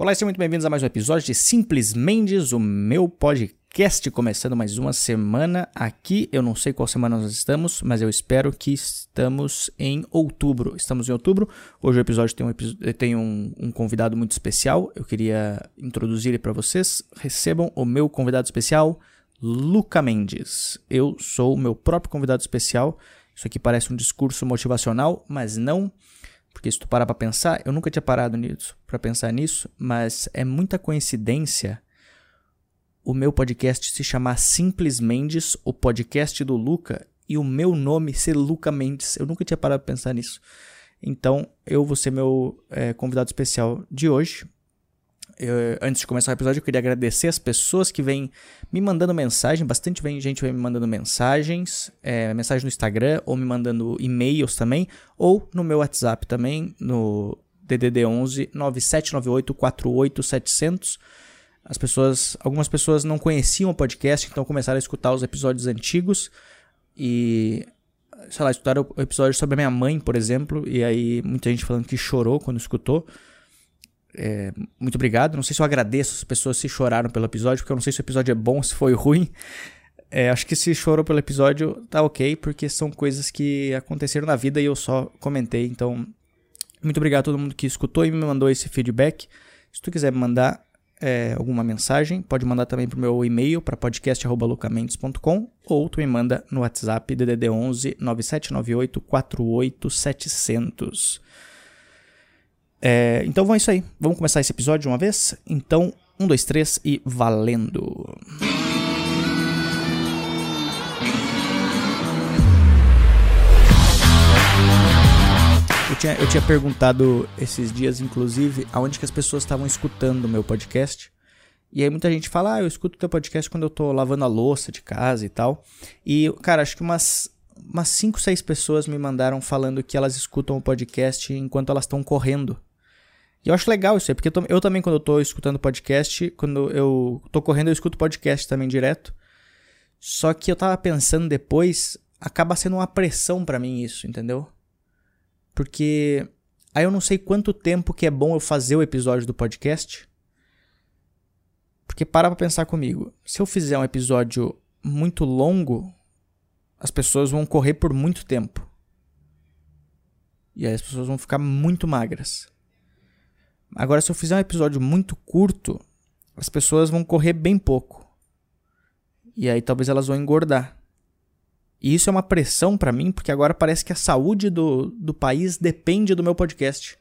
Olá e sejam muito bem-vindos a mais um episódio de Simples Mendes, o meu podcast, começando mais uma semana aqui. Eu não sei qual semana nós estamos, mas eu espero que estamos em outubro. Estamos em outubro. Hoje o episódio tem um, tem um, um convidado muito especial. Eu queria introduzir ele para vocês. Recebam o meu convidado especial, Luca Mendes. Eu sou o meu próprio convidado especial. Isso aqui parece um discurso motivacional, mas não porque se tu parar pra pensar, eu nunca tinha parado nisso, para pensar nisso, mas é muita coincidência o meu podcast se chamar Simples Mendes, o podcast do Luca, e o meu nome ser Luca Mendes. Eu nunca tinha parado pra pensar nisso. Então, eu vou ser meu é, convidado especial de hoje. Eu, antes de começar o episódio, eu queria agradecer as pessoas que vêm me mandando mensagem. Bastante gente vem me mandando mensagens, é, mensagem no Instagram, ou me mandando e-mails também, ou no meu WhatsApp também, no DDD 11 9798 48700. As pessoas, algumas pessoas não conheciam o podcast, então começaram a escutar os episódios antigos e sei lá, escutaram o episódio sobre a minha mãe, por exemplo, e aí muita gente falando que chorou quando escutou. É, muito obrigado. Não sei se eu agradeço as pessoas se choraram pelo episódio, porque eu não sei se o episódio é bom, se foi ruim. É, acho que se chorou pelo episódio, tá ok, porque são coisas que aconteceram na vida e eu só comentei. Então, muito obrigado a todo mundo que escutou e me mandou esse feedback. Se tu quiser me mandar é, alguma mensagem, pode mandar também pro meu e-mail para podcast@lucamentos.com ou tu me manda no WhatsApp DDD 11 9798 48700. É, então é isso aí. Vamos começar esse episódio de uma vez? Então, um, dois, três e valendo! Eu tinha, eu tinha perguntado esses dias, inclusive, aonde que as pessoas estavam escutando o meu podcast. E aí muita gente fala, ah, eu escuto teu podcast quando eu tô lavando a louça de casa e tal. E, cara, acho que umas umas 5, 6 pessoas me mandaram falando que elas escutam o podcast enquanto elas estão correndo. E eu acho legal isso aí, porque eu, eu também, quando eu tô escutando podcast, quando eu tô correndo, eu escuto podcast também direto. Só que eu tava pensando depois, acaba sendo uma pressão para mim isso, entendeu? Porque aí eu não sei quanto tempo que é bom eu fazer o episódio do podcast. Porque para pra pensar comigo, se eu fizer um episódio muito longo, as pessoas vão correr por muito tempo. E aí as pessoas vão ficar muito magras. Agora, se eu fizer um episódio muito curto, as pessoas vão correr bem pouco. E aí talvez elas vão engordar. E isso é uma pressão para mim, porque agora parece que a saúde do, do país depende do meu podcast.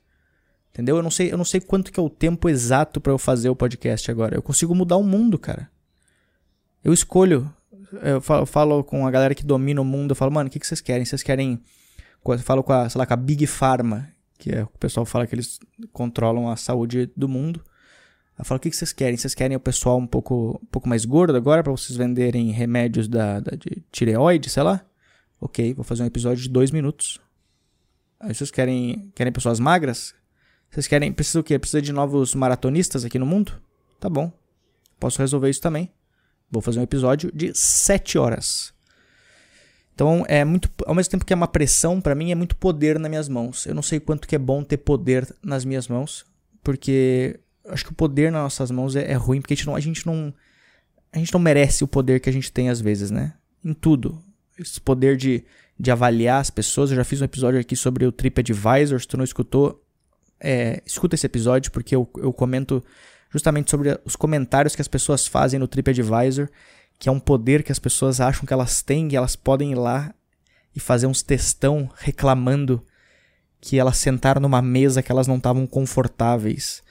Entendeu? Eu não sei, eu não sei quanto que é o tempo exato para eu fazer o podcast agora. Eu consigo mudar o mundo, cara. Eu escolho. Eu falo, falo com a galera que domina o mundo, eu falo, mano, o que, que vocês querem? Vocês querem. Eu falo com a, sei lá, com a Big Pharma que é, o pessoal fala que eles controlam a saúde do mundo. Ela fala: o que, vocês querem? Vocês querem o pessoal um pouco, um pouco mais gordo agora para vocês venderem remédios da, da, de tireoide, sei lá? Ok, vou fazer um episódio de dois minutos. Aí vocês querem, querem pessoas magras? Vocês querem. Precisa o quê? Precisa de novos maratonistas aqui no mundo? Tá bom. Posso resolver isso também. Vou fazer um episódio de sete horas. Então é muito, ao mesmo tempo que é uma pressão para mim é muito poder nas minhas mãos. Eu não sei quanto que é bom ter poder nas minhas mãos, porque acho que o poder nas nossas mãos é, é ruim porque a gente não, a gente não a gente não merece o poder que a gente tem às vezes, né? Em tudo. Esse poder de, de avaliar as pessoas. Eu já fiz um episódio aqui sobre o TripAdvisor. Se tu não escutou, é, escuta esse episódio porque eu, eu comento justamente sobre os comentários que as pessoas fazem no TripAdvisor que é um poder que as pessoas acham que elas têm e elas podem ir lá e fazer uns textão reclamando que elas sentaram numa mesa que elas não estavam confortáveis.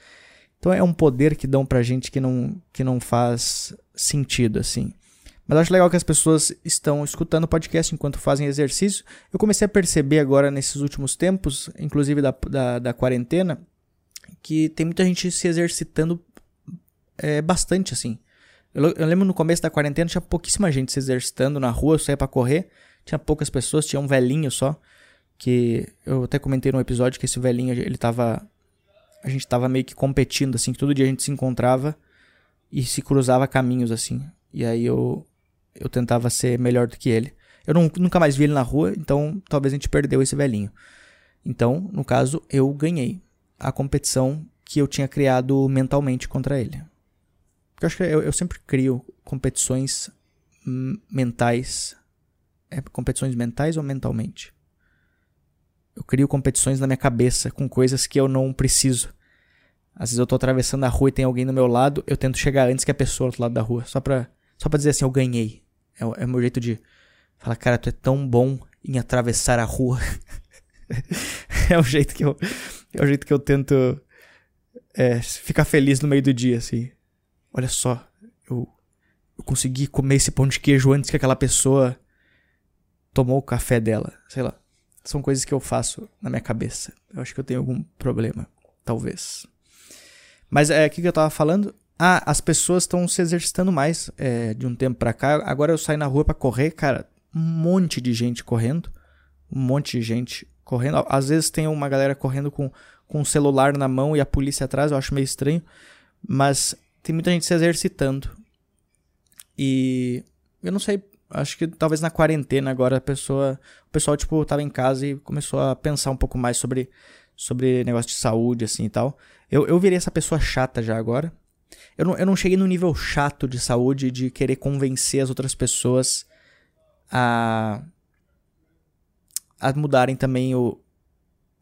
Então é um poder que dão pra gente que não, que não faz sentido, assim. Mas acho legal que as pessoas estão escutando o podcast enquanto fazem exercício. Eu comecei a perceber agora nesses últimos tempos, inclusive da, da, da quarentena, que tem muita gente se exercitando é, bastante, assim. Eu, lembro no começo da quarentena tinha pouquíssima gente se exercitando na rua, eu saía para correr, tinha poucas pessoas, tinha um velhinho só, que eu até comentei no episódio que esse velhinho, ele tava a gente tava meio que competindo assim, que todo dia a gente se encontrava e se cruzava caminhos assim. E aí eu eu tentava ser melhor do que ele. Eu não, nunca mais vi ele na rua, então talvez a gente perdeu esse velhinho. Então, no caso, eu ganhei a competição que eu tinha criado mentalmente contra ele. Porque eu acho que eu, eu sempre crio competições mentais. É competições mentais ou mentalmente? Eu crio competições na minha cabeça com coisas que eu não preciso. Às vezes eu tô atravessando a rua e tem alguém do meu lado, eu tento chegar antes que a pessoa do outro lado da rua. Só pra, só pra dizer assim, eu ganhei. É, é o meu jeito de falar, cara, tu é tão bom em atravessar a rua. é o jeito que eu. É o jeito que eu tento é, ficar feliz no meio do dia, assim. Olha só, eu, eu consegui comer esse pão de queijo antes que aquela pessoa tomou o café dela. Sei lá. São coisas que eu faço na minha cabeça. Eu acho que eu tenho algum problema. Talvez. Mas é, o que, eu tava falando? Ah, as pessoas estão se exercitando mais é, de um tempo pra cá. Agora eu saio na rua para correr, cara. Um monte de gente correndo. Um monte de gente correndo. Às vezes tem uma galera correndo com, com o celular na mão e a polícia atrás. Eu acho meio estranho. Mas tem muita gente se exercitando. E eu não sei, acho que talvez na quarentena agora a pessoa, o pessoal tipo tava em casa e começou a pensar um pouco mais sobre sobre negócio de saúde assim e tal. Eu, eu virei essa pessoa chata já agora. Eu não, eu não cheguei no nível chato de saúde de querer convencer as outras pessoas a a mudarem também o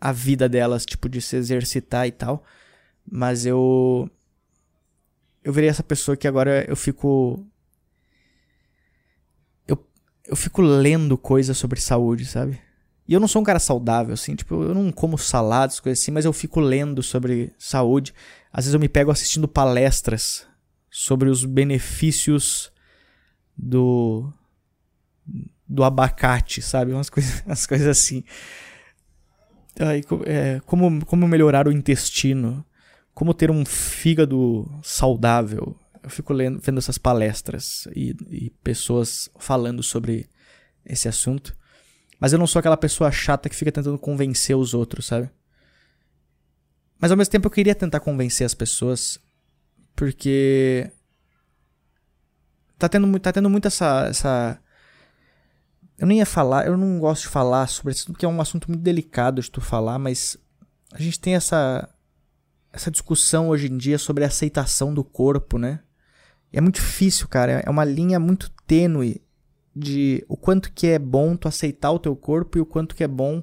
a vida delas, tipo de se exercitar e tal. Mas eu eu virei essa pessoa que agora eu fico eu eu fico lendo coisas sobre saúde, sabe? E eu não sou um cara saudável, assim, tipo, eu não como saladas, coisas assim, mas eu fico lendo sobre saúde. Às vezes eu me pego assistindo palestras sobre os benefícios do do abacate, sabe? Umas coisas, umas coisas assim. Ai, é, como, como melhorar o intestino, como ter um fígado saudável. Eu fico lendo, vendo essas palestras e, e pessoas falando sobre esse assunto. Mas eu não sou aquela pessoa chata que fica tentando convencer os outros, sabe? Mas ao mesmo tempo eu queria tentar convencer as pessoas, porque tá tendo, tá tendo muito essa, essa. Eu nem ia falar, eu não gosto de falar sobre isso, porque é um assunto muito delicado de tu falar, mas a gente tem essa, essa discussão hoje em dia sobre a aceitação do corpo, né? É muito difícil, cara. É uma linha muito tênue de o quanto que é bom tu aceitar o teu corpo e o quanto que é bom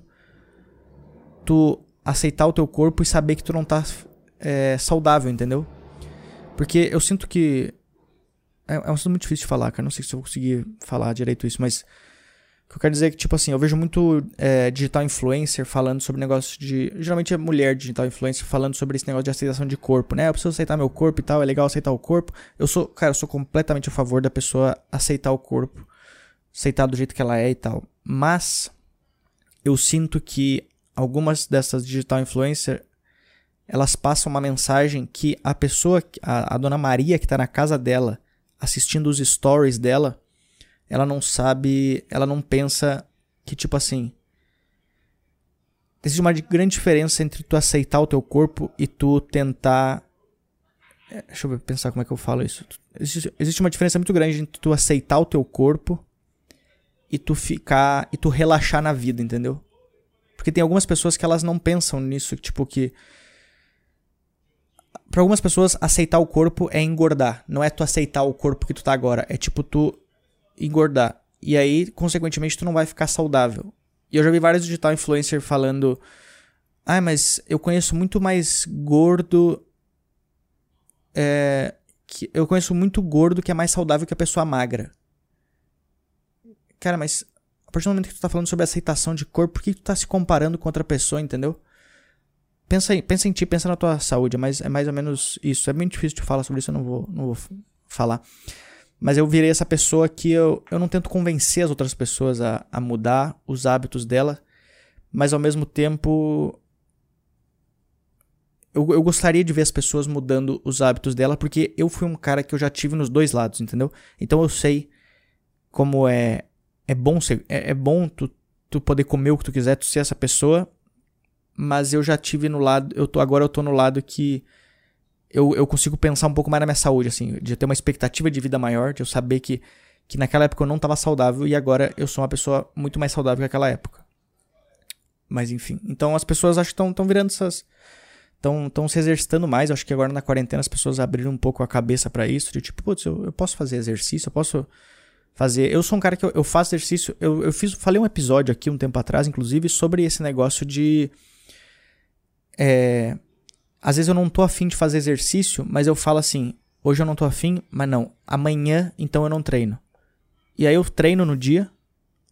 tu aceitar o teu corpo e saber que tu não tá é, saudável, entendeu? Porque eu sinto que. É, é um assunto muito difícil de falar, cara. Não sei se eu vou conseguir falar direito isso, mas. Que eu quero dizer é que, tipo assim, eu vejo muito é, digital influencer falando sobre negócio de. Geralmente é mulher digital influencer falando sobre esse negócio de aceitação de corpo, né? Eu preciso aceitar meu corpo e tal, é legal aceitar o corpo. Eu sou, cara, eu sou completamente a favor da pessoa aceitar o corpo aceitar do jeito que ela é e tal. Mas eu sinto que algumas dessas digital influencer elas passam uma mensagem que a pessoa, a, a dona Maria que está na casa dela, assistindo os stories dela, ela não sabe, ela não pensa que tipo assim, existe uma grande diferença entre tu aceitar o teu corpo e tu tentar é, deixa eu pensar como é que eu falo isso. Existe, existe uma diferença muito grande entre tu aceitar o teu corpo e tu ficar e tu relaxar na vida, entendeu? Porque tem algumas pessoas que elas não pensam nisso, tipo que para algumas pessoas aceitar o corpo é engordar, não é tu aceitar o corpo que tu tá agora, é tipo tu engordar. E aí, consequentemente, tu não vai ficar saudável. E eu já vi vários digital influencers falando: "Ah, mas eu conheço muito mais gordo é, que eu conheço muito gordo que é mais saudável que a pessoa magra. Cara, mas a partir do momento que tu tá falando sobre aceitação de corpo, por que tu tá se comparando com outra pessoa, entendeu? Pensa, em, pensa em ti, pensa na tua saúde, mas é mais ou menos isso. É muito difícil de falar sobre isso, eu não vou, não vou falar. Mas eu virei essa pessoa que eu, eu não tento convencer as outras pessoas a, a mudar os hábitos dela, mas ao mesmo tempo eu, eu gostaria de ver as pessoas mudando os hábitos dela, porque eu fui um cara que eu já tive nos dois lados, entendeu? Então eu sei como é é bom ser, é, é bom tu, tu poder comer o que tu quiser, tu ser essa pessoa, mas eu já tive no lado, eu tô agora eu tô no lado que eu, eu consigo pensar um pouco mais na minha saúde, assim, de ter uma expectativa de vida maior, de eu saber que, que naquela época eu não estava saudável e agora eu sou uma pessoa muito mais saudável que naquela época. Mas enfim, então as pessoas acho que estão virando essas estão se exercitando mais. Eu acho que agora na quarentena as pessoas abriram um pouco a cabeça para isso. De tipo, putz, eu, eu, posso fazer exercício, eu posso fazer. Eu sou um cara que eu, eu faço exercício. Eu, eu fiz, falei um episódio aqui um tempo atrás, inclusive, sobre esse negócio de. É, às vezes eu não tô afim de fazer exercício, mas eu falo assim: hoje eu não tô afim, mas não. Amanhã, então eu não treino. E aí eu treino no dia,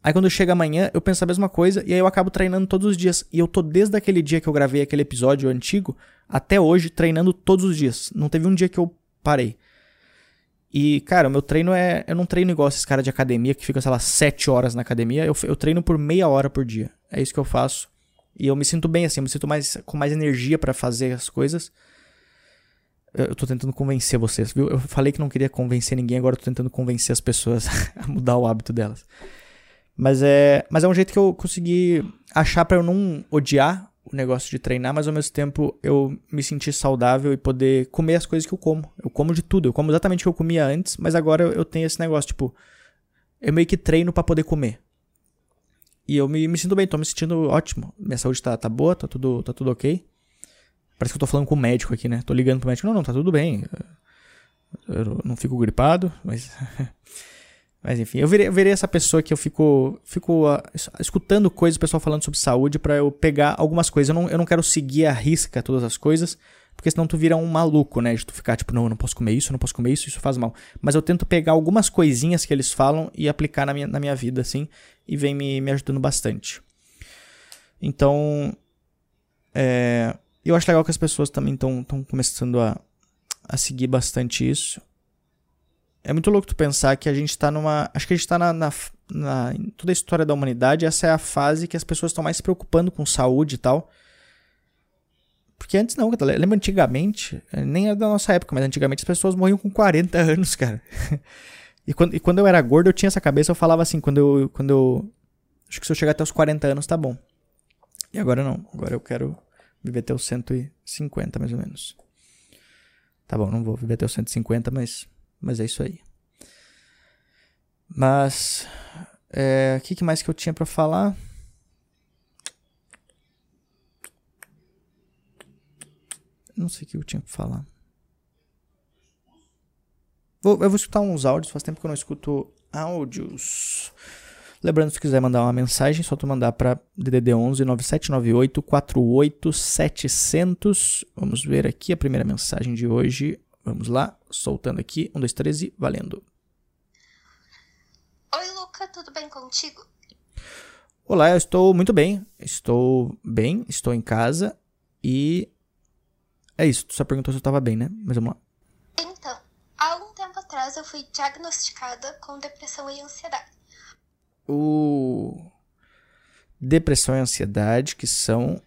Aí quando chega amanhã, eu penso a mesma coisa e aí eu acabo treinando todos os dias. E eu tô desde aquele dia que eu gravei aquele episódio antigo até hoje treinando todos os dias. Não teve um dia que eu parei. E, cara, o meu treino é. Eu não treino igual esses caras de academia que ficam, sei lá, 7 horas na academia. Eu, eu treino por meia hora por dia. É isso que eu faço. E eu me sinto bem assim, eu me sinto mais, com mais energia para fazer as coisas. Eu, tô tentando convencer vocês, viu? Eu falei que não queria convencer ninguém, agora eu tô tentando convencer as pessoas a mudar o hábito delas. Mas é, mas é um jeito que eu consegui achar para eu não odiar o negócio de treinar, mas ao mesmo tempo eu me sentir saudável e poder comer as coisas que eu como. Eu como de tudo, eu como exatamente o que eu comia antes, mas agora eu tenho esse negócio, tipo, eu meio que treino para poder comer. E eu me, me sinto bem, tô me sentindo ótimo. Minha saúde tá, tá boa, tá tudo, tá tudo ok. Parece que eu tô falando com o médico aqui, né? Tô ligando pro médico. Não, não, tá tudo bem. Eu não fico gripado, mas Mas enfim, eu virei, eu virei, essa pessoa que eu fico, fico uh, escutando coisas, o pessoal falando sobre saúde, para eu pegar algumas coisas. Eu não, eu não quero seguir a risca todas as coisas, porque senão tu vira um maluco, né? De tu ficar tipo, não, eu não posso comer isso, eu não posso comer isso, isso faz mal. Mas eu tento pegar algumas coisinhas que eles falam e aplicar na minha, na minha vida, assim, e vem me, me ajudando bastante. Então, é, eu acho legal que as pessoas também estão começando a, a seguir bastante isso. É muito louco tu pensar que a gente tá numa. Acho que a gente tá na, na, na, Em toda a história da humanidade, essa é a fase que as pessoas estão mais se preocupando com saúde e tal. Porque antes não. Lembra antigamente? Eh, nem é da nossa época, mas antigamente as pessoas morriam com 40 anos, cara. e, quando, e quando eu era gordo, eu tinha essa cabeça, eu falava assim, quando eu. Quando eu acho que se eu chegar até os 40 anos, tá bom. E agora não. Agora eu quero viver até os 150, mais ou menos. Tá bom, não vou viver até os 150, mas mas é isso aí. Mas. É, o que mais que eu tinha para falar? Não sei o que eu tinha pra falar. Vou, eu vou escutar uns áudios, faz tempo que eu não escuto áudios. Lembrando, se quiser mandar uma mensagem, só tu mandar para DDD 11 9798 48 700. Vamos ver aqui a primeira mensagem de hoje. Vamos lá, soltando aqui. 1, 2, 3 e valendo. Oi, Luca, tudo bem contigo? Olá, eu estou muito bem. Estou bem, estou em casa e. É isso, tu só perguntou se eu estava bem, né? Mas vamos lá. Então, há algum tempo atrás eu fui diagnosticada com depressão e ansiedade. O. Depressão e ansiedade, que são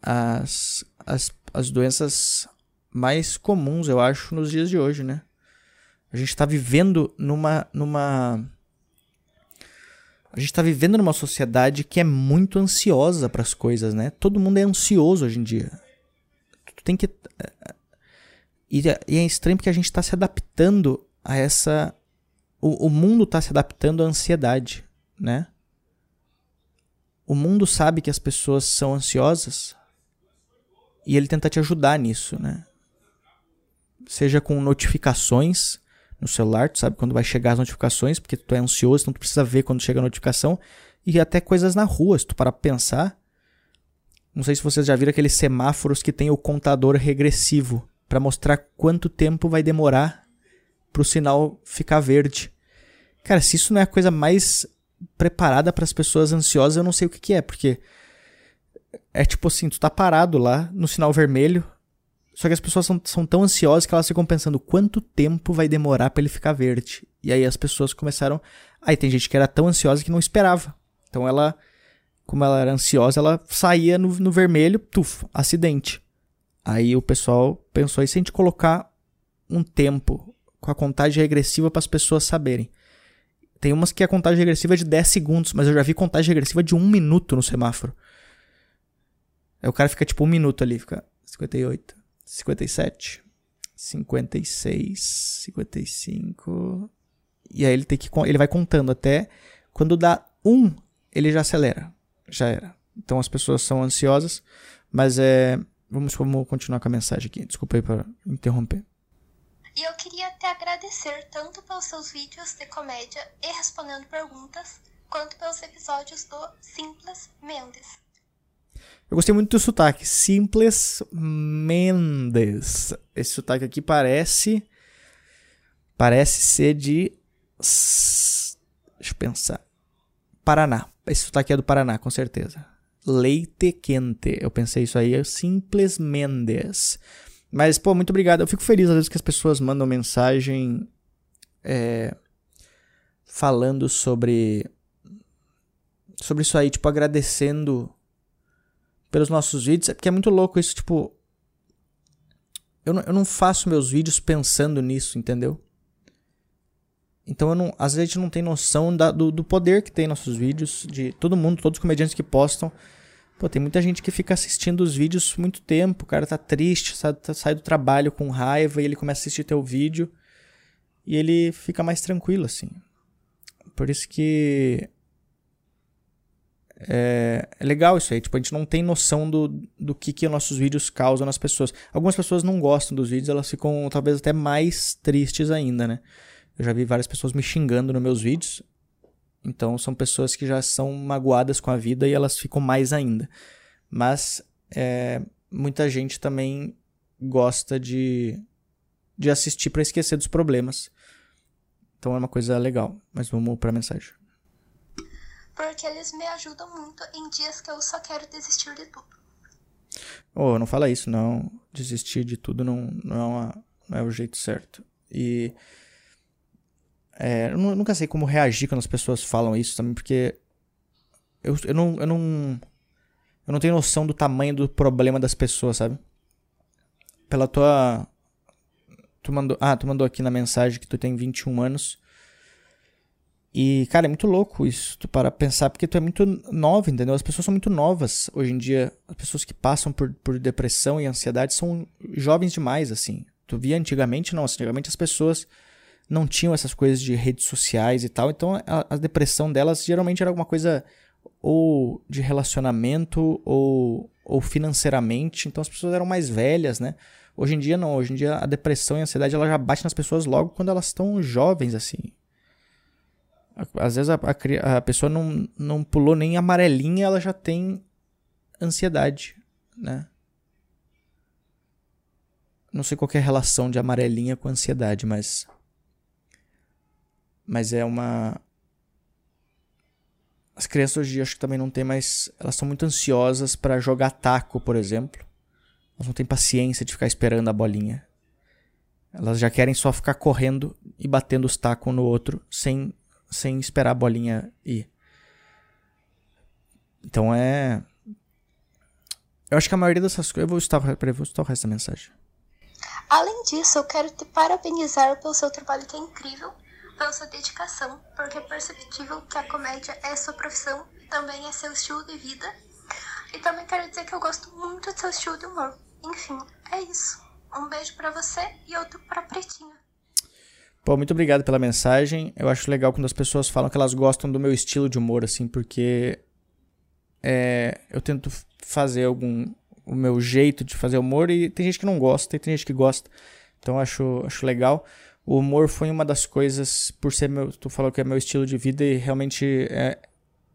as, as, as doenças mais comuns, eu acho, nos dias de hoje, né? A gente está vivendo numa, numa. A gente está vivendo numa sociedade que é muito ansiosa para as coisas, né? Todo mundo é ansioso hoje em dia. Tu tem que. E é, é estranho porque a gente está se adaptando a essa. O, o mundo está se adaptando à ansiedade, né? O mundo sabe que as pessoas são ansiosas e ele tenta te ajudar nisso, né? seja com notificações no celular, tu sabe quando vai chegar as notificações, porque tu é ansioso, então tu precisa ver quando chega a notificação, e até coisas na rua, se tu parar pensar. Não sei se vocês já viram aqueles semáforos que tem o contador regressivo para mostrar quanto tempo vai demorar pro sinal ficar verde. Cara, se isso não é a coisa mais preparada para as pessoas ansiosas, eu não sei o que, que é, porque é tipo assim, tu tá parado lá no sinal vermelho, só que as pessoas são, são tão ansiosas que elas ficam pensando quanto tempo vai demorar para ele ficar verde. E aí as pessoas começaram. Aí tem gente que era tão ansiosa que não esperava. Então ela, como ela era ansiosa, ela saía no, no vermelho, tuf, acidente. Aí o pessoal pensou: e se a gente colocar um tempo com a contagem regressiva para as pessoas saberem? Tem umas que a contagem regressiva é de 10 segundos, mas eu já vi contagem regressiva de um minuto no semáforo. Aí o cara fica tipo um minuto ali, fica 58, 57, 56, 55. E aí ele tem que ele vai contando até quando dá um, ele já acelera. Já era. Então as pessoas são ansiosas, mas é vamos, vamos continuar com a mensagem aqui. Desculpa aí para interromper. E eu queria te agradecer tanto pelos seus vídeos de comédia e respondendo perguntas, quanto pelos episódios do Simples Mendes. Eu gostei muito do sotaque. Simples Mendes. Esse sotaque aqui parece. Parece ser de. Deixa eu pensar. Paraná. Esse sotaque é do Paraná, com certeza. Leite quente. Eu pensei isso aí. É Simples Mendes. Mas, pô, muito obrigado. Eu fico feliz às vezes que as pessoas mandam mensagem é, falando sobre. Sobre isso aí, tipo, agradecendo pelos nossos vídeos. É porque é muito louco isso, tipo. Eu não, eu não faço meus vídeos pensando nisso, entendeu? Então, não, às vezes a gente não tem noção da, do, do poder que tem nossos vídeos, de todo mundo, todos os comediantes que postam Pô, tem muita gente que fica assistindo os vídeos muito tempo, o cara tá triste, sai, tá, sai do trabalho com raiva e ele começa a assistir teu vídeo e ele fica mais tranquilo, assim. Por isso que é, é, legal isso aí. Tipo, a gente não tem noção do, do que, que nossos vídeos causam nas pessoas. Algumas pessoas não gostam dos vídeos, elas ficam talvez até mais tristes ainda, né? Eu já vi várias pessoas me xingando nos meus vídeos. Então são pessoas que já são magoadas com a vida e elas ficam mais ainda. Mas é, muita gente também gosta de, de assistir para esquecer dos problemas. Então é uma coisa legal. Mas vamos para a mensagem. Porque eles me ajudam muito em dias que eu só quero desistir de tudo. Oh, não fala isso, não. Desistir de tudo não, não, é, uma, não é o jeito certo. E é, eu nunca sei como reagir quando as pessoas falam isso também, porque eu, eu, não, eu, não, eu não tenho noção do tamanho do problema das pessoas, sabe? Pela tua. Tu mandou, ah, tu mandou aqui na mensagem que tu tem 21 anos. E, cara, é muito louco isso, tu para pensar, porque tu é muito nova, entendeu? As pessoas são muito novas hoje em dia. As pessoas que passam por, por depressão e ansiedade são jovens demais, assim. Tu via antigamente, não. Antigamente as pessoas não tinham essas coisas de redes sociais e tal. Então a, a depressão delas geralmente era alguma coisa ou de relacionamento ou, ou financeiramente. Então as pessoas eram mais velhas, né? Hoje em dia não. Hoje em dia a depressão e a ansiedade ela já bate nas pessoas logo quando elas estão jovens, assim. Às vezes a, a, a pessoa não, não pulou nem amarelinha, ela já tem ansiedade, né? Não sei qual é a relação de amarelinha com ansiedade, mas mas é uma. As crianças hoje em dia acho que também não tem mais. Elas são muito ansiosas para jogar taco, por exemplo. Elas não têm paciência de ficar esperando a bolinha. Elas já querem só ficar correndo e batendo os tacos um no outro sem, sem esperar a bolinha ir. Então é. Eu acho que a maioria dessas coisas. Eu vou estar, eu vou estar o resto da mensagem. Além disso, eu quero te parabenizar pelo seu trabalho que é incrível pela sua dedicação, porque é perceptível que a comédia é sua profissão também é seu estilo de vida. E também quero dizer que eu gosto muito do seu estilo de humor. Enfim, é isso. Um beijo para você e outro pra Pretinha. Pô, muito obrigado pela mensagem. Eu acho legal quando as pessoas falam que elas gostam do meu estilo de humor, assim, porque é, eu tento fazer algum o meu jeito de fazer humor e tem gente que não gosta e tem gente que gosta. Então acho, acho legal. O humor foi uma das coisas, por ser meu, tu falou que é meu estilo de vida e realmente é,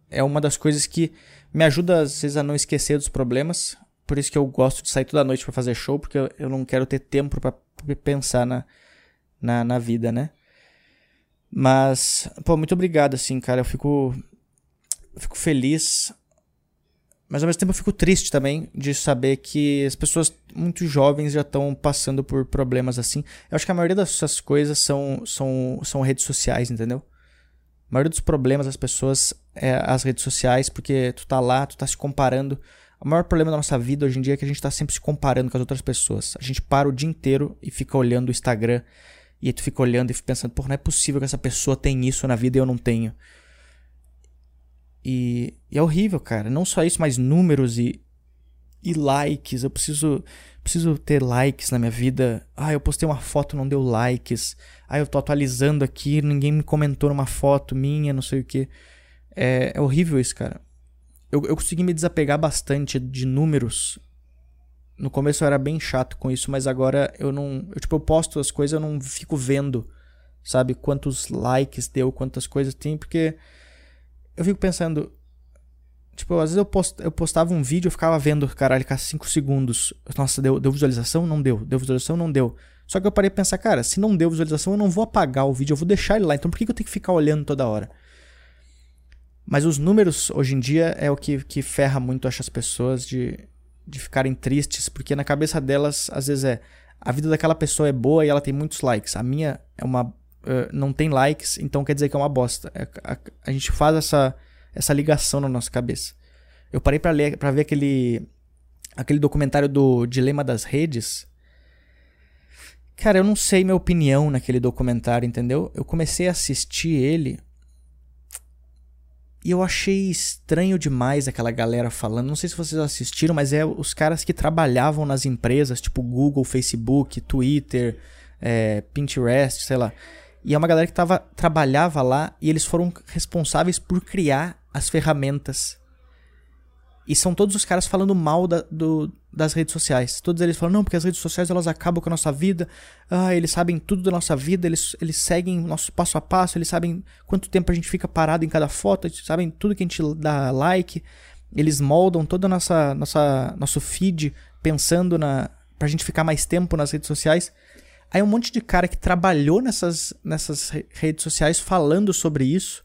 é uma das coisas que me ajuda às vezes a não esquecer dos problemas. Por isso que eu gosto de sair toda noite para fazer show, porque eu, eu, não quero ter tempo para pensar na, na, na vida, né? Mas, pô, muito obrigado, assim, cara. Eu fico, eu fico feliz mas ao mesmo tempo eu fico triste também de saber que as pessoas muito jovens já estão passando por problemas assim. Eu acho que a maioria dessas coisas são, são, são redes sociais, entendeu? A maioria dos problemas das pessoas é as redes sociais, porque tu tá lá, tu tá se comparando. O maior problema da nossa vida hoje em dia é que a gente tá sempre se comparando com as outras pessoas. A gente para o dia inteiro e fica olhando o Instagram. E tu fica olhando e pensando, porra, não é possível que essa pessoa tem isso na vida e eu não tenho. E, e, é horrível, cara. Não só isso, mas números e, e likes. Eu preciso, preciso ter likes na minha vida. Ah, eu postei uma foto, não deu likes. Ah, eu tô atualizando aqui, ninguém me comentou numa foto minha, não sei o que. É, é horrível isso, cara. Eu, eu consegui me desapegar bastante de números no começo eu era bem chato com isso, mas agora eu não. Eu, tipo, eu posto as coisas, eu não fico vendo, sabe, quantos likes deu, quantas coisas tem, porque eu fico pensando. Tipo, às vezes eu, post, eu postava um vídeo, eu ficava vendo, caralho, cá 5 segundos. Nossa, deu, deu visualização? Não deu. Deu visualização? Não deu. Só que eu parei pra pensar, cara, se não deu visualização, eu não vou apagar o vídeo, eu vou deixar ele lá. Então por que, eu tenho que ficar olhando toda hora? Mas os números, hoje em dia, é o que, que ferra muito, acho, as pessoas de, de ficarem tristes, porque na cabeça delas, às vezes é a vida daquela pessoa é boa e ela tem muitos likes. A minha é uma. Uh, não tem likes, então quer dizer que é uma bosta. É, a, a, gente faz essa, essa ligação na nossa cabeça. Eu parei para ler para ver aquele aquele documentário do Dilema das Redes. Cara, eu não sei minha opinião naquele documentário, entendeu? Eu comecei a assistir ele e eu achei estranho demais aquela galera falando. Não sei se vocês assistiram, mas é os caras que trabalhavam nas empresas, tipo Google, Facebook, Twitter, é, Pinterest, sei lá. E é uma galera que tava, trabalhava lá e eles foram responsáveis por criar as ferramentas e são todos os caras falando mal da, do, das redes sociais. Todos eles falam, não, porque as redes sociais elas acabam com a nossa vida. Ah, eles sabem tudo da nossa vida, eles, eles seguem nosso passo a passo, eles sabem quanto tempo a gente fica parado em cada foto, eles sabem tudo que a gente dá like. Eles moldam todo nossa, nossa, nosso feed pensando na pra gente ficar mais tempo nas redes sociais. Aí um monte de cara que trabalhou nessas, nessas redes sociais falando sobre isso.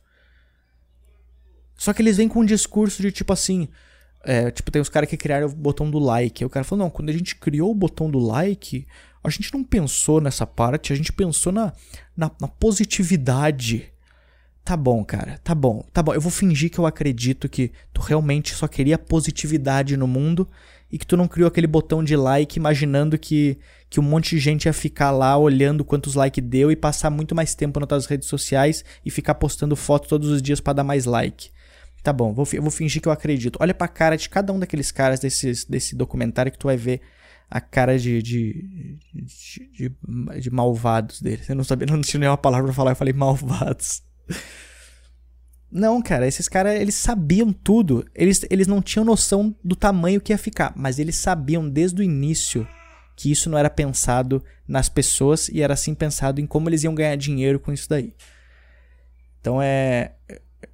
Só que eles vêm com um discurso de tipo assim, é, tipo, tem os caras que criaram o botão do like. Aí o cara falou: não, quando a gente criou o botão do like, a gente não pensou nessa parte, a gente pensou na, na, na positividade. Tá bom, cara, tá bom, tá bom. Eu vou fingir que eu acredito que tu realmente só queria positividade no mundo e que tu não criou aquele botão de like imaginando que, que um monte de gente ia ficar lá olhando quantos likes deu e passar muito mais tempo nas tuas redes sociais e ficar postando foto todos os dias para dar mais like. Tá bom, vou, eu vou fingir que eu acredito. Olha pra cara de cada um daqueles caras desses, desse documentário que tu vai ver a cara de, de, de, de, de malvados deles. Eu não sabia, não tinha nenhuma palavra pra falar, eu falei malvados. Não, cara, esses caras, eles sabiam tudo. Eles, eles não tinham noção do tamanho que ia ficar, mas eles sabiam desde o início que isso não era pensado nas pessoas e era sim pensado em como eles iam ganhar dinheiro com isso daí. Então é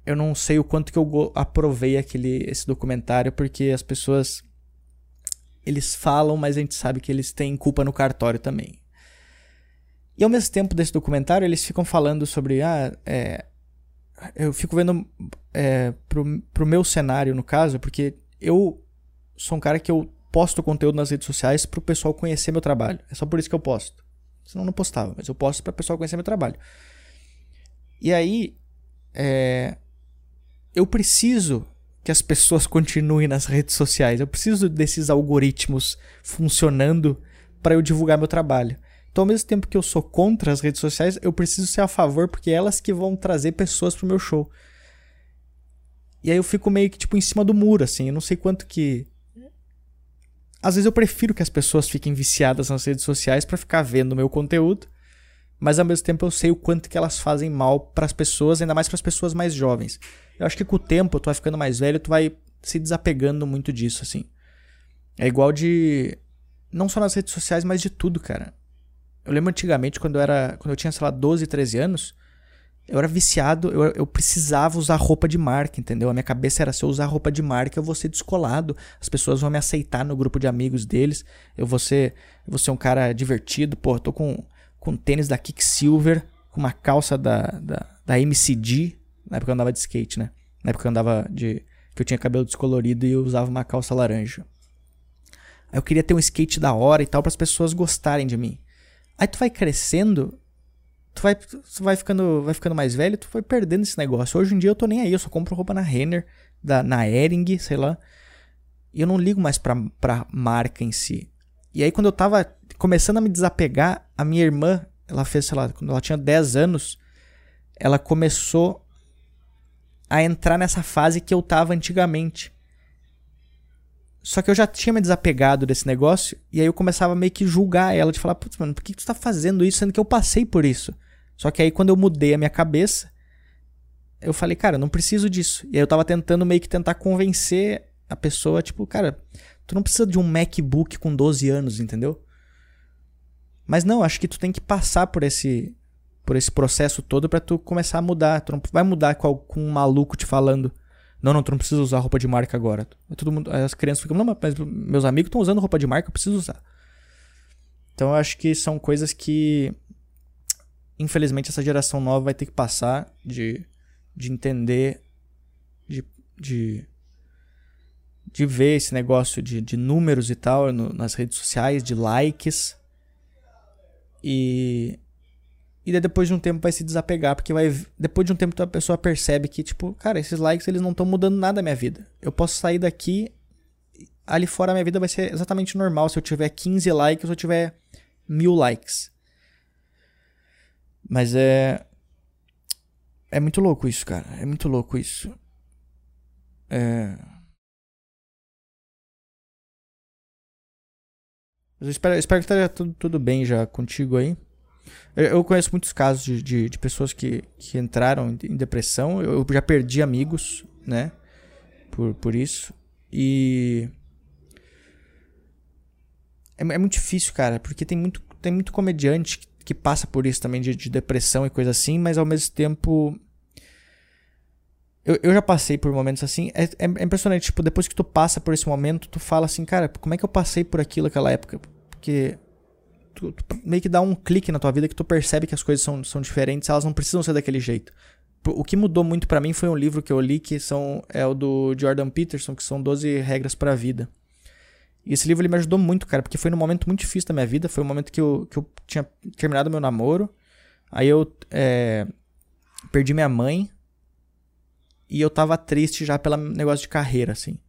eu não sei o quanto que eu aprovei aquele esse documentário porque as pessoas eles falam, mas a gente sabe que eles têm culpa no cartório também. E ao mesmo tempo desse documentário, eles ficam falando sobre. Ah, é, eu fico vendo é, pro, pro meu cenário, no caso, porque eu sou um cara que eu posto conteúdo nas redes sociais pro pessoal conhecer meu trabalho. É só por isso que eu posto. Senão não postava, mas eu posto para o pessoal conhecer meu trabalho. E aí, é, eu preciso que as pessoas continuem nas redes sociais. Eu preciso desses algoritmos funcionando para eu divulgar meu trabalho. Então, ao mesmo tempo que eu sou contra as redes sociais, eu preciso ser a favor porque é elas que vão trazer pessoas pro meu show. E aí eu fico meio que tipo em cima do muro assim, eu não sei quanto que às vezes eu prefiro que as pessoas fiquem viciadas nas redes sociais para ficar vendo meu conteúdo mas ao mesmo tempo eu sei o quanto que elas fazem mal para as pessoas, ainda mais para as pessoas mais jovens. Eu acho que com o tempo, tu vai ficando mais velho, tu vai se desapegando muito disso, assim. É igual de. Não só nas redes sociais, mas de tudo, cara. Eu lembro antigamente, quando eu era. Quando eu tinha, sei lá, 12, 13 anos, eu era viciado, eu, eu precisava usar roupa de marca, entendeu? A minha cabeça era se eu usar roupa de marca, eu vou ser descolado. As pessoas vão me aceitar no grupo de amigos deles. Eu vou ser, eu vou ser um cara divertido, pô, tô com com tênis da Kicksilver, com uma calça da, da, da MCD, na época eu andava de skate, né? Na época eu andava de. que eu tinha cabelo descolorido e eu usava uma calça laranja. Aí eu queria ter um skate da hora e tal para as pessoas gostarem de mim. Aí tu vai crescendo, tu vai, tu vai ficando, vai ficando mais velho, tu vai perdendo esse negócio. Hoje em dia eu tô nem aí, eu só compro roupa na Renner, da, na Ering, sei lá. E eu não ligo mais pra, pra marca em si. E aí quando eu tava começando a me desapegar, a minha irmã, ela fez, sei lá, quando ela tinha 10 anos, ela começou a entrar nessa fase que eu tava antigamente. Só que eu já tinha me desapegado desse negócio, e aí eu começava meio que julgar ela, de falar, putz, mano, por que tu tá fazendo isso, sendo que eu passei por isso? Só que aí quando eu mudei a minha cabeça, eu falei, cara, eu não preciso disso. E aí eu tava tentando meio que tentar convencer a pessoa, tipo, cara, Tu não precisa de um MacBook com 12 anos, entendeu? Mas não, acho que tu tem que passar por esse por esse processo todo para tu começar a mudar. Tu não vai mudar com, com um maluco te falando não, não, tu não precisa usar roupa de marca agora. Todo mundo, as crianças ficam, não, mas meus amigos estão usando roupa de marca, eu preciso usar. Então eu acho que são coisas que infelizmente essa geração nova vai ter que passar de, de entender, de, de, de ver esse negócio de, de números e tal no, nas redes sociais, de likes. E, e daí depois de um tempo vai se desapegar, porque vai depois de um tempo a pessoa percebe que tipo, cara, esses likes eles não estão mudando nada na minha vida. Eu posso sair daqui ali fora a minha vida vai ser exatamente normal se eu tiver 15 likes ou eu tiver mil likes. Mas é é muito louco isso, cara. É muito louco isso. É Eu espero, espero que esteja tudo, tudo bem já contigo aí. Eu conheço muitos casos de, de, de pessoas que, que entraram em depressão. Eu já perdi amigos, né? Por, por isso. E. É, é muito difícil, cara, porque tem muito, tem muito comediante que, que passa por isso também, de, de depressão e coisa assim, mas ao mesmo tempo. Eu, eu já passei por momentos assim. É, é, é impressionante, tipo, depois que tu passa por esse momento, tu fala assim, cara, como é que eu passei por aquilo naquela época? Porque tu, tu, meio que dá um clique na tua vida que tu percebe que as coisas são, são diferentes, elas não precisam ser daquele jeito. O que mudou muito para mim foi um livro que eu li que são é o do Jordan Peterson, que são 12 regras para a vida. E esse livro ele me ajudou muito, cara, porque foi num momento muito difícil da minha vida, foi um momento que eu, que eu tinha terminado meu namoro, aí eu é, perdi minha mãe e eu tava triste já pelo negócio de carreira, assim.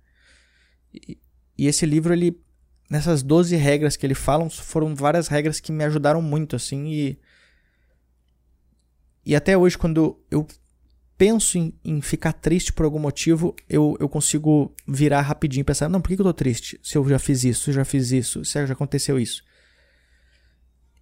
E, e esse livro ele nessas 12 regras que ele fala, foram várias regras que me ajudaram muito, assim, e. E até hoje, quando eu penso em, em ficar triste por algum motivo, eu, eu consigo virar rapidinho e pensar: não, por que, eu tô triste? Se eu já fiz isso, se eu já fiz isso, se já aconteceu isso.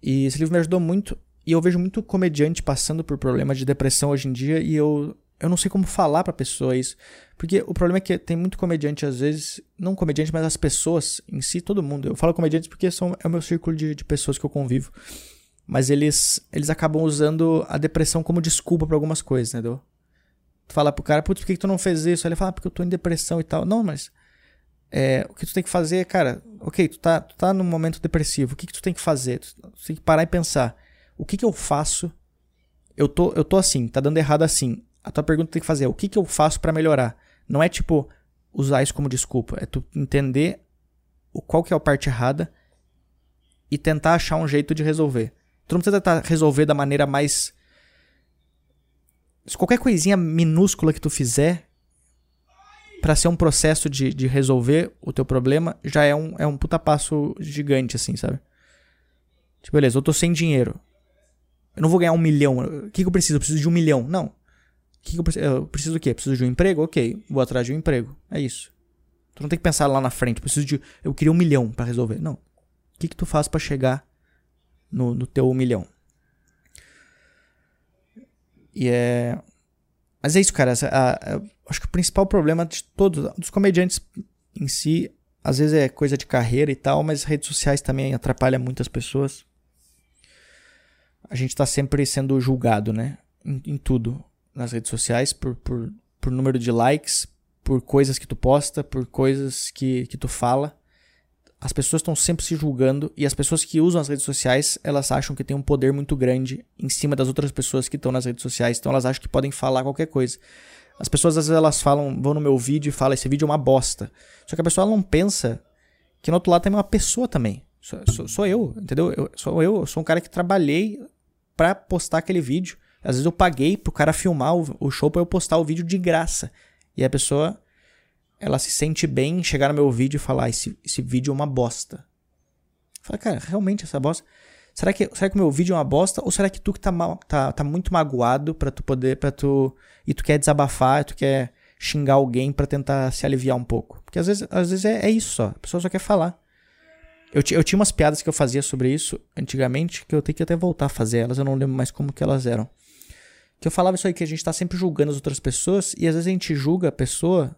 E esse livro me ajudou muito. E eu vejo muito comediante passando por problemas de depressão hoje em dia e eu eu não sei como falar pra pessoa isso. Porque o problema é que tem muito comediante, às vezes, não comediante, mas as pessoas em si, todo mundo. Eu falo comediantes porque são, é o meu círculo de, de pessoas que eu convivo. Mas eles, eles acabam usando a depressão como desculpa para algumas coisas, entendeu? Tu fala pro cara, putz, por que, que tu não fez isso? Aí ele fala, ah, porque eu tô em depressão e tal. Não, mas. É, o que tu tem que fazer, cara, ok, tu tá, tu tá num momento depressivo, o que, que tu tem que fazer? Tu, tu tem que parar e pensar, o que que eu faço? Eu tô, eu tô assim, tá dando errado assim a tua pergunta tem que fazer: o que, que eu faço para melhorar? Não é tipo usar isso como desculpa, é tu entender o qual que é a parte errada e tentar achar um jeito de resolver. Tu não precisa tentar resolver da maneira mais qualquer coisinha minúscula que tu fizer para ser um processo de, de resolver o teu problema já é um, é um puta passo gigante, assim, sabe? Tipo, beleza, eu tô sem dinheiro. Eu não vou ganhar um milhão. O que, que eu preciso? Eu preciso de um milhão. Não que, eu, preciso, eu preciso do quê? Preciso de um emprego? Ok, vou atrás de um emprego. É isso. Tu não tem que pensar lá na frente. Preciso de. Eu queria um milhão para resolver. Não. O que, que tu faz para chegar no, no teu milhão? E é. Mas é isso, cara. A, a, acho que o principal problema de todos, dos comediantes em si, às vezes é coisa de carreira e tal, mas redes sociais também atrapalham muitas pessoas. A gente tá sempre sendo julgado, né? Em, em tudo nas redes sociais por, por, por número de likes, por coisas que tu posta, por coisas que, que tu fala. As pessoas estão sempre se julgando e as pessoas que usam as redes sociais, elas acham que tem um poder muito grande em cima das outras pessoas que estão nas redes sociais, então elas acham que podem falar qualquer coisa. As pessoas às vezes elas falam, vão no meu vídeo e falam esse vídeo é uma bosta. Só que a pessoa não pensa que no outro lado tem uma pessoa também. Sou, sou, sou eu, entendeu? Eu, sou eu, eu sou um cara que trabalhei para postar aquele vídeo. Às vezes eu paguei pro cara filmar o, o show pra eu postar o vídeo de graça. E a pessoa, ela se sente bem em chegar no meu vídeo e falar: ah, esse, esse vídeo é uma bosta. Fala, cara, realmente essa bosta. Será que, será que o meu vídeo é uma bosta? Ou será que tu que tá, mal, tá, tá muito magoado pra tu poder, para tu. E tu quer desabafar, tu quer xingar alguém para tentar se aliviar um pouco? Porque às vezes, às vezes é, é isso só. A pessoa só quer falar. Eu, eu tinha umas piadas que eu fazia sobre isso antigamente, que eu tenho que até voltar a fazer elas, eu não lembro mais como que elas eram. Que eu falava isso aí, que a gente tá sempre julgando as outras pessoas e às vezes a gente julga a pessoa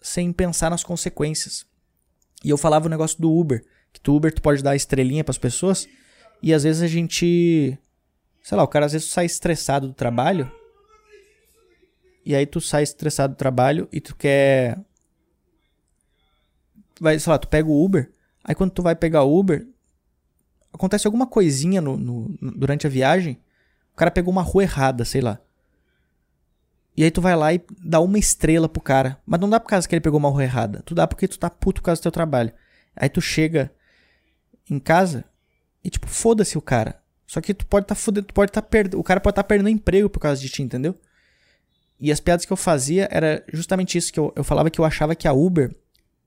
sem pensar nas consequências. E eu falava o negócio do Uber, que do Uber tu pode dar estrelinha pras pessoas, e às vezes a gente, sei lá, o cara às vezes sai estressado do trabalho, e aí tu sai estressado do trabalho e tu quer vai, sei lá, tu pega o Uber, aí quando tu vai pegar o Uber, acontece alguma coisinha no, no, durante a viagem, o cara pegou uma rua errada, sei lá. E aí tu vai lá e dá uma estrela pro cara. Mas não dá por causa que ele pegou uma rua errada. Tu dá porque tu tá puto por causa do teu trabalho. Aí tu chega em casa e tipo, foda-se o cara. Só que tu pode tá fudendo, tu pode tá perdendo, o cara pode tá perdendo emprego por causa de ti, entendeu? E as piadas que eu fazia era justamente isso que eu, eu falava que eu achava que a Uber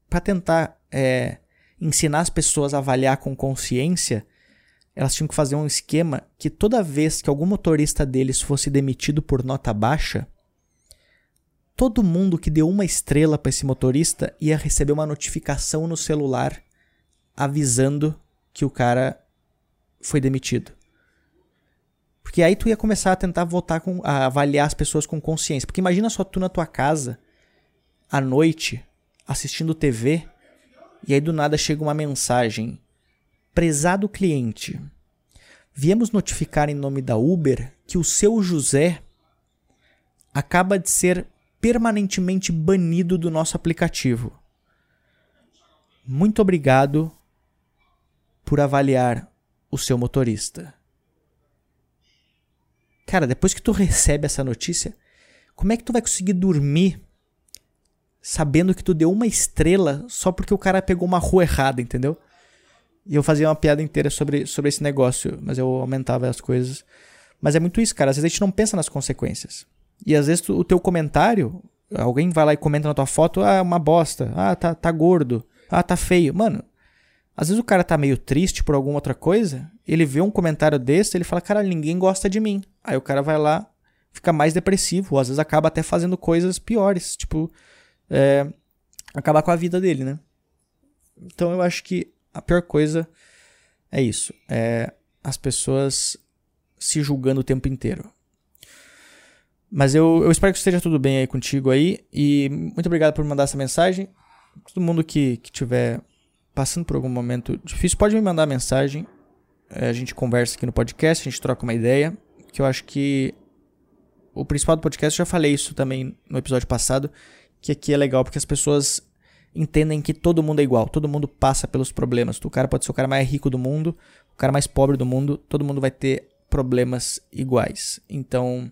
para tentar é, ensinar as pessoas a avaliar com consciência, elas tinham que fazer um esquema que toda vez que algum motorista deles fosse demitido por nota baixa, todo mundo que deu uma estrela para esse motorista ia receber uma notificação no celular avisando que o cara foi demitido. Porque aí tu ia começar a tentar votar com a avaliar as pessoas com consciência. Porque imagina só tu na tua casa à noite assistindo TV e aí do nada chega uma mensagem: Prezado cliente, viemos notificar em nome da Uber que o seu José acaba de ser permanentemente banido do nosso aplicativo. Muito obrigado por avaliar o seu motorista. Cara, depois que tu recebe essa notícia, como é que tu vai conseguir dormir sabendo que tu deu uma estrela só porque o cara pegou uma rua errada, entendeu? E eu fazia uma piada inteira sobre, sobre esse negócio, mas eu aumentava as coisas. Mas é muito isso, cara. Às vezes a gente não pensa nas consequências. E às vezes tu, o teu comentário, alguém vai lá e comenta na tua foto, ah, uma bosta, ah, tá, tá gordo, ah, tá feio. Mano, às vezes o cara tá meio triste por alguma outra coisa, ele vê um comentário desse, ele fala, cara, ninguém gosta de mim. Aí o cara vai lá, fica mais depressivo, ou às vezes acaba até fazendo coisas piores, tipo, é, acabar com a vida dele, né? Então eu acho que a pior coisa é isso. É as pessoas se julgando o tempo inteiro. Mas eu, eu espero que esteja tudo bem aí contigo aí. E muito obrigado por mandar essa mensagem. Todo mundo que, que tiver passando por algum momento difícil, pode me mandar mensagem. É, a gente conversa aqui no podcast, a gente troca uma ideia. Que eu acho que o principal do podcast, eu já falei isso também no episódio passado, que aqui é legal porque as pessoas entendem que todo mundo é igual, todo mundo passa pelos problemas. O cara pode ser o cara mais rico do mundo, o cara mais pobre do mundo, todo mundo vai ter problemas iguais. Então,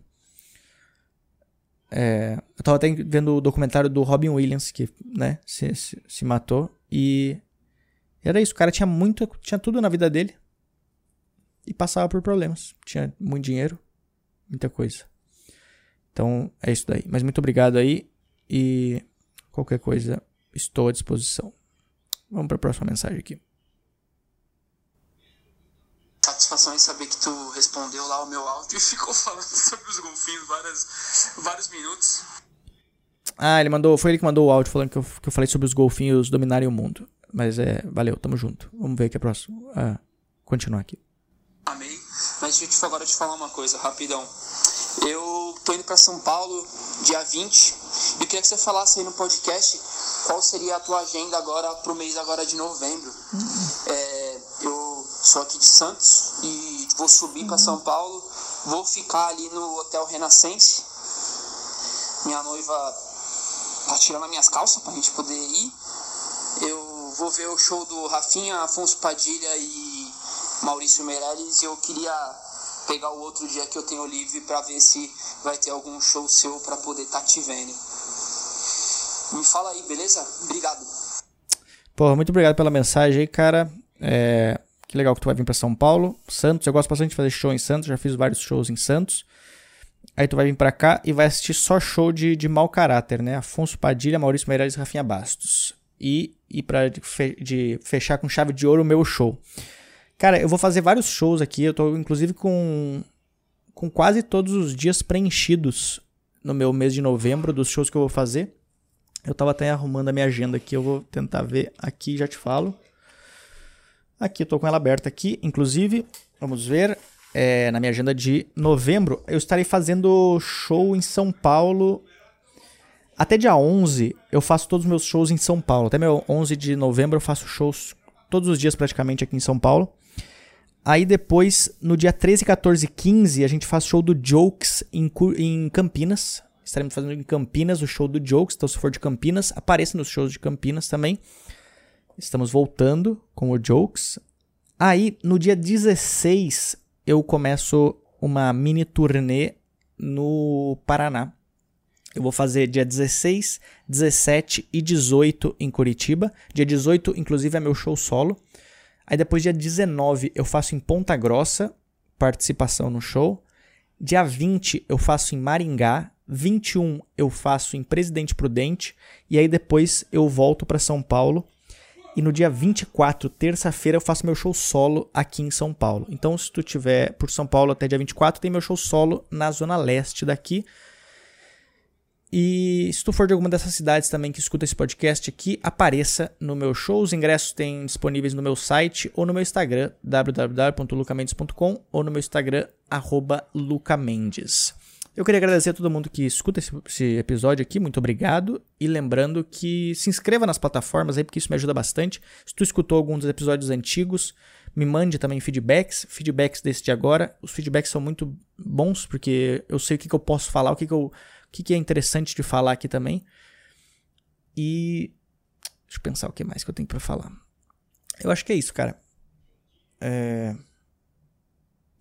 é, eu tava até vendo o documentário do Robin Williams, que né, se, se, se matou, e era isso, o cara tinha muito, tinha tudo na vida dele e passava por problemas. Tinha muito dinheiro, muita coisa. Então, é isso daí. Mas muito obrigado aí e qualquer coisa, estou à disposição. Vamos para a próxima mensagem aqui. Satisfação em saber que tu respondeu lá o meu áudio e ficou falando sobre os golfinhos várias, vários minutos. Ah, ele mandou, foi ele que mandou o áudio falando que eu, que eu falei sobre os golfinhos dominarem o mundo. Mas é, valeu, tamo junto. Vamos ver aqui a próxima. Ah, continuar aqui. Amei. Mas deixa eu agora te falar uma coisa, rapidão. Eu tô indo para São Paulo dia 20 e eu queria que você falasse aí no podcast qual seria a tua agenda agora pro mês agora de novembro. Uhum. É, eu sou aqui de Santos e vou subir uhum. para São Paulo, vou ficar ali no Hotel Renascença. Minha noiva tá tirando as minhas calças pra gente poder ir. Eu vou ver o show do Rafinha, Afonso Padilha e Maurício Meirelles e eu queria pegar o outro dia que eu tenho livre para ver se vai ter algum show seu para poder estar tá te vendo. Me fala aí, beleza? Obrigado. Pô, muito obrigado pela mensagem aí, cara. É, que legal que tu vai vir para São Paulo, Santos. Eu gosto bastante de fazer show em Santos, já fiz vários shows em Santos. Aí tu vai vir para cá e vai assistir só show de, de mau caráter, né? Afonso Padilha, Maurício Meirelles e Rafinha Bastos. E, e para de, de fechar com chave de ouro o meu show. Cara, eu vou fazer vários shows aqui. Eu tô inclusive com, com quase todos os dias preenchidos no meu mês de novembro dos shows que eu vou fazer. Eu tava até arrumando a minha agenda aqui. Eu vou tentar ver aqui já te falo. Aqui, eu tô com ela aberta aqui. Inclusive, vamos ver. É, na minha agenda de novembro, eu estarei fazendo show em São Paulo Até dia 11 eu faço todos os meus shows em São Paulo. Até meu 11 de novembro eu faço shows todos os dias praticamente aqui em São Paulo. Aí depois, no dia 13, 14 e 15, a gente faz show do Jokes em, em Campinas. Estaremos fazendo em Campinas o show do Jokes. Então, se for de Campinas, apareça nos shows de Campinas também. Estamos voltando com o Jokes. Aí, no dia 16, eu começo uma mini turnê no Paraná. Eu vou fazer dia 16, 17 e 18 em Curitiba. Dia 18, inclusive, é meu show solo. Aí depois, dia 19, eu faço em Ponta Grossa, participação no show. Dia 20, eu faço em Maringá. 21, eu faço em Presidente Prudente. E aí depois eu volto para São Paulo. E no dia 24, terça-feira, eu faço meu show solo aqui em São Paulo. Então, se tu tiver por São Paulo até dia 24, tem meu show solo na zona leste daqui. E se tu for de alguma dessas cidades também que escuta esse podcast aqui, apareça no meu show. Os ingressos têm disponíveis no meu site ou no meu Instagram, www.lucamendes.com ou no meu Instagram, lucamendes. Eu queria agradecer a todo mundo que escuta esse, esse, episódio aqui, muito obrigado. E lembrando que se inscreva nas plataformas aí, porque isso me ajuda bastante. Se tu escutou algum dos episódios antigos, me mande também feedbacks, feedbacks desse de agora. Os feedbacks são muito bons, porque eu sei o que, que eu posso falar, o que, que eu que, que é interessante de falar aqui também. E. Deixa eu pensar o que mais que eu tenho para falar. Eu acho que é isso, cara. É...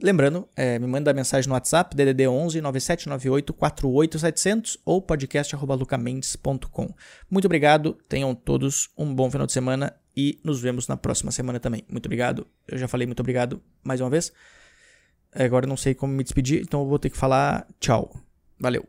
Lembrando, é, me manda mensagem no WhatsApp, DDD 11 9798 48700 ou podcast.lucamendes.com. Muito obrigado, tenham todos um bom final de semana e nos vemos na próxima semana também. Muito obrigado, eu já falei muito obrigado mais uma vez. Agora não sei como me despedir, então eu vou ter que falar tchau. Valeu!